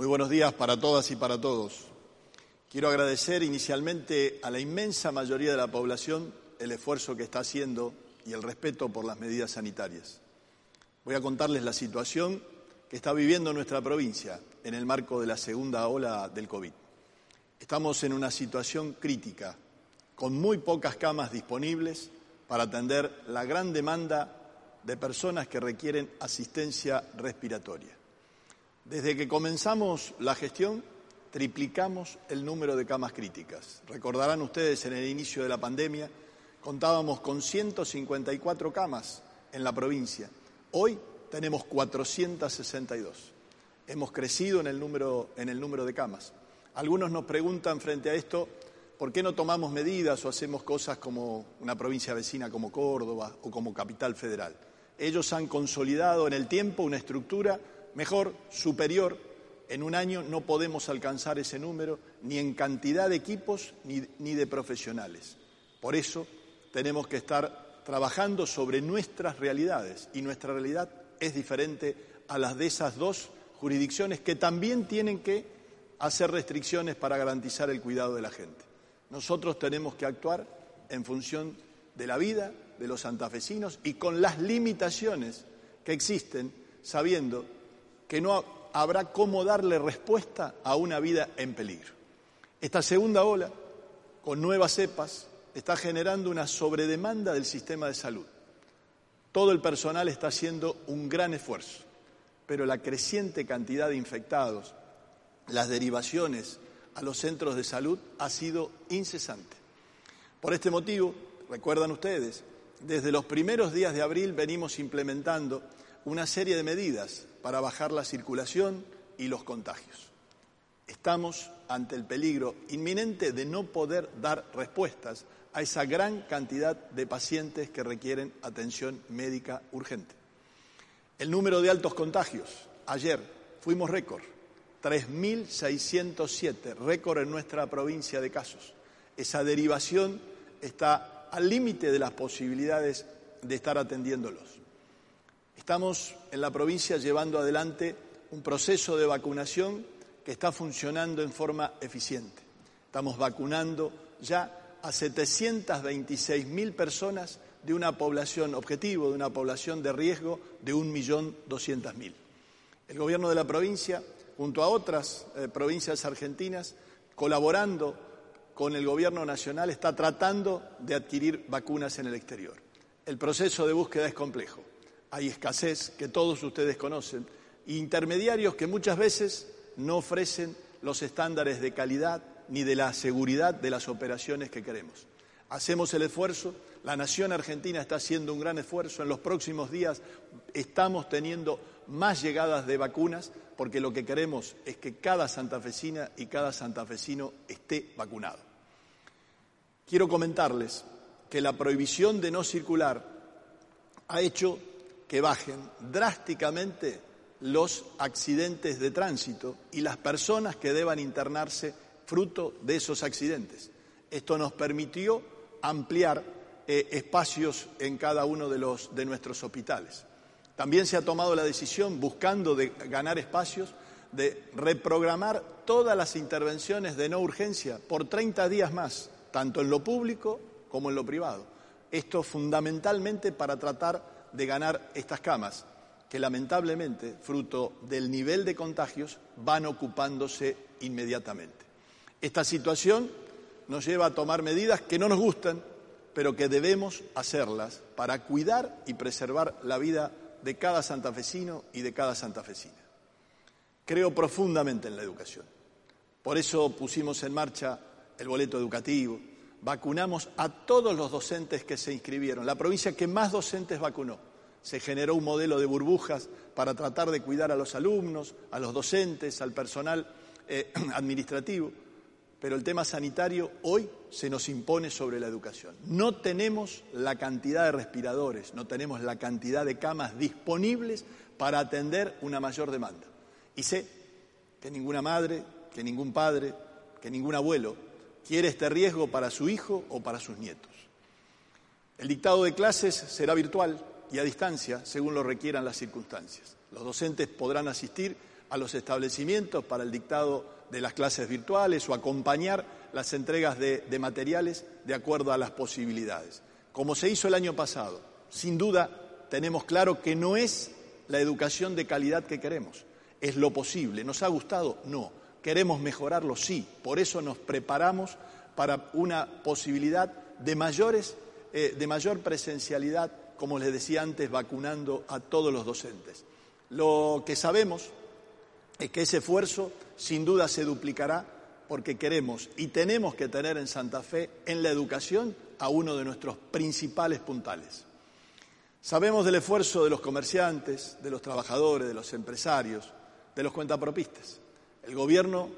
Muy buenos días para todas y para todos. Quiero agradecer inicialmente a la inmensa mayoría de la población el esfuerzo que está haciendo y el respeto por las medidas sanitarias. Voy a contarles la situación que está viviendo nuestra provincia en el marco de la segunda ola del COVID. Estamos en una situación crítica, con muy pocas camas disponibles para atender la gran demanda de personas que requieren asistencia respiratoria. Desde que comenzamos la gestión, triplicamos el número de camas críticas. Recordarán ustedes en el inicio de la pandemia, contábamos con 154 camas en la provincia. Hoy tenemos 462. Hemos crecido en el número, en el número de camas. Algunos nos preguntan frente a esto, ¿por qué no tomamos medidas o hacemos cosas como una provincia vecina como Córdoba o como Capital Federal? Ellos han consolidado en el tiempo una estructura mejor, superior. En un año no podemos alcanzar ese número ni en cantidad de equipos ni, ni de profesionales. Por eso tenemos que estar trabajando sobre nuestras realidades y nuestra realidad es diferente a las de esas dos jurisdicciones que también tienen que hacer restricciones para garantizar el cuidado de la gente. Nosotros tenemos que actuar en función de la vida de los santafesinos y con las limitaciones que existen, sabiendo que no habrá cómo darle respuesta a una vida en peligro. Esta segunda ola, con nuevas cepas, está generando una sobredemanda del sistema de salud. Todo el personal está haciendo un gran esfuerzo, pero la creciente cantidad de infectados, las derivaciones a los centros de salud ha sido incesante. Por este motivo, recuerdan ustedes, desde los primeros días de abril venimos implementando una serie de medidas para bajar la circulación y los contagios. Estamos ante el peligro inminente de no poder dar respuestas a esa gran cantidad de pacientes que requieren atención médica urgente. El número de altos contagios, ayer fuimos récord, 3.607, récord en nuestra provincia de casos. Esa derivación está al límite de las posibilidades de estar atendiéndolos. Estamos en la provincia llevando adelante un proceso de vacunación que está funcionando en forma eficiente. Estamos vacunando ya a 726.000 personas de una población objetivo, de una población de riesgo de 1.200.000. El gobierno de la provincia, junto a otras eh, provincias argentinas, colaborando con el gobierno nacional, está tratando de adquirir vacunas en el exterior. El proceso de búsqueda es complejo. Hay escasez que todos ustedes conocen, intermediarios que muchas veces no ofrecen los estándares de calidad ni de la seguridad de las operaciones que queremos. Hacemos el esfuerzo, la nación argentina está haciendo un gran esfuerzo, en los próximos días estamos teniendo más llegadas de vacunas porque lo que queremos es que cada santafesina y cada santafesino esté vacunado. Quiero comentarles que la prohibición de no circular ha hecho que bajen drásticamente los accidentes de tránsito y las personas que deban internarse fruto de esos accidentes. Esto nos permitió ampliar eh, espacios en cada uno de, los, de nuestros hospitales. También se ha tomado la decisión, buscando de ganar espacios, de reprogramar todas las intervenciones de no urgencia por 30 días más, tanto en lo público como en lo privado. Esto fundamentalmente para tratar de ganar estas camas, que lamentablemente, fruto del nivel de contagios, van ocupándose inmediatamente. Esta situación nos lleva a tomar medidas que no nos gustan, pero que debemos hacerlas para cuidar y preservar la vida de cada santafesino y de cada santafesina. Creo profundamente en la educación. Por eso pusimos en marcha el boleto educativo, vacunamos a todos los docentes que se inscribieron, la provincia que más docentes vacunó. Se generó un modelo de burbujas para tratar de cuidar a los alumnos, a los docentes, al personal eh, administrativo, pero el tema sanitario hoy se nos impone sobre la educación. No tenemos la cantidad de respiradores, no tenemos la cantidad de camas disponibles para atender una mayor demanda. Y sé que ninguna madre, que ningún padre, que ningún abuelo quiere este riesgo para su hijo o para sus nietos. El dictado de clases será virtual y a distancia, según lo requieran las circunstancias. Los docentes podrán asistir a los establecimientos para el dictado de las clases virtuales o acompañar las entregas de, materiales de acuerdo a las posibilidades. Como se hizo el año pasado, sin duda tenemos claro que no es la educación de calidad que queremos, es lo posible. ¿Nos ha gustado? No. ¿Queremos mejorarlo? Sí. Por eso nos preparamos para una posibilidad de mayores eh, de mayor presencialidad, como les decía antes, vacunando a todos los docentes. Lo que sabemos es que ese esfuerzo sin duda se duplicará porque queremos y tenemos que tener en Santa Fe, en la educación, a uno de nuestros principales puntales. Sabemos del esfuerzo de los comerciantes, de los trabajadores, de los empresarios, de los cuentapropistas. El Gobierno,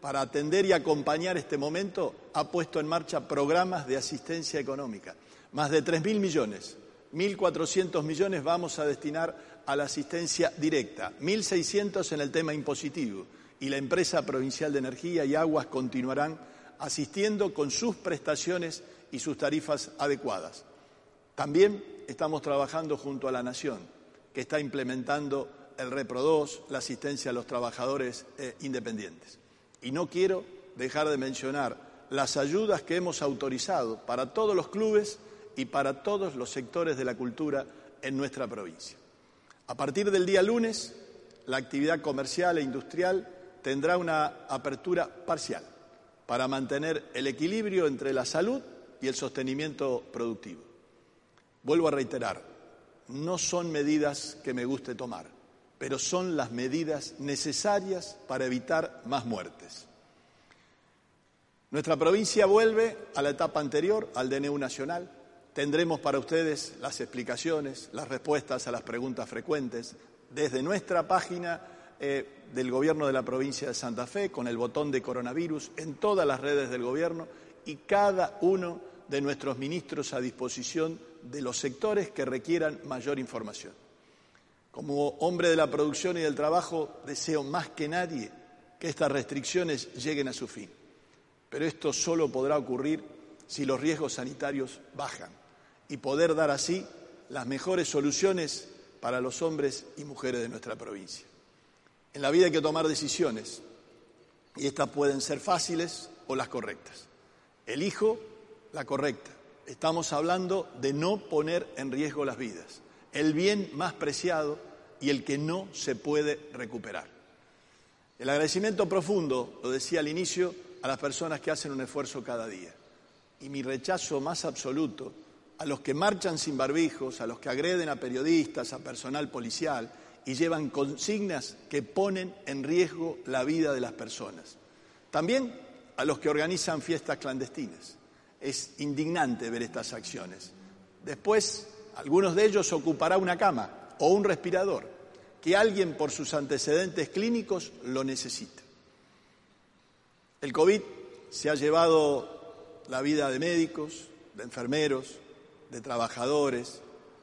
para atender y acompañar este momento, ha puesto en marcha programas de asistencia económica más de 3.000 millones. 1.400 millones vamos a destinar a la asistencia directa, 1.600 en el tema impositivo y la empresa provincial de energía y aguas continuarán asistiendo con sus prestaciones y sus tarifas adecuadas. También estamos trabajando junto a la Nación, que está implementando el Repro 2, la asistencia a los trabajadores eh, independientes. Y no quiero dejar de mencionar las ayudas que hemos autorizado para todos los clubes y para todos los sectores de la cultura en nuestra provincia. A partir del día lunes, la actividad comercial e industrial tendrá una apertura parcial para mantener el equilibrio entre la salud y el sostenimiento productivo. Vuelvo a reiterar, no son medidas que me guste tomar, pero son las medidas necesarias para evitar más muertes. Nuestra provincia vuelve a la etapa anterior al DNU nacional, Tendremos para ustedes las explicaciones, las respuestas a las preguntas frecuentes desde nuestra página eh, del Gobierno de la provincia de Santa Fe, con el botón de coronavirus, en todas las redes del Gobierno y cada uno de nuestros ministros a disposición de los sectores que requieran mayor información. Como hombre de la producción y del trabajo, deseo más que nadie que estas restricciones lleguen a su fin. Pero esto solo podrá ocurrir si los riesgos sanitarios bajan y poder dar así las mejores soluciones para los hombres y mujeres de nuestra provincia. En la vida hay que tomar decisiones y estas pueden ser fáciles o las correctas. Elijo la correcta. Estamos hablando de no poner en riesgo las vidas, el bien más preciado y el que no se puede recuperar. El agradecimiento profundo, lo decía al inicio, a las personas que hacen un esfuerzo cada día. Y mi rechazo más absoluto a los que marchan sin barbijos, a los que agreden a periodistas, a personal policial y llevan consignas que ponen en riesgo la vida de las personas. También a los que organizan fiestas clandestinas. Es indignante ver estas acciones. Después, algunos de ellos ocupará una cama o un respirador, que alguien por sus antecedentes clínicos lo necesita. El COVID se ha llevado la vida de médicos, de enfermeros, de trabajadores,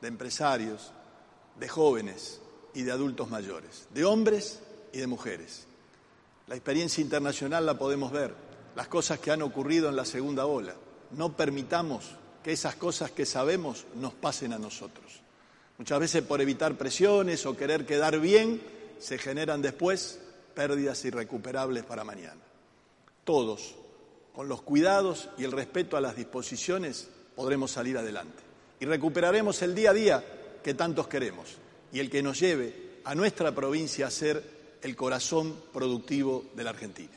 de empresarios, de jóvenes y de adultos mayores, de hombres y de mujeres. La experiencia internacional la podemos ver, las cosas que han ocurrido en la segunda ola. No permitamos que esas cosas que sabemos nos pasen a nosotros. Muchas veces por evitar presiones o querer quedar bien, se generan después pérdidas irrecuperables para mañana. Todos, con los cuidados y el respeto a las disposiciones, podremos salir adelante. Y recuperaremos el día a día que tantos queremos y el que nos lleve a nuestra provincia a ser el corazón productivo de la Argentina.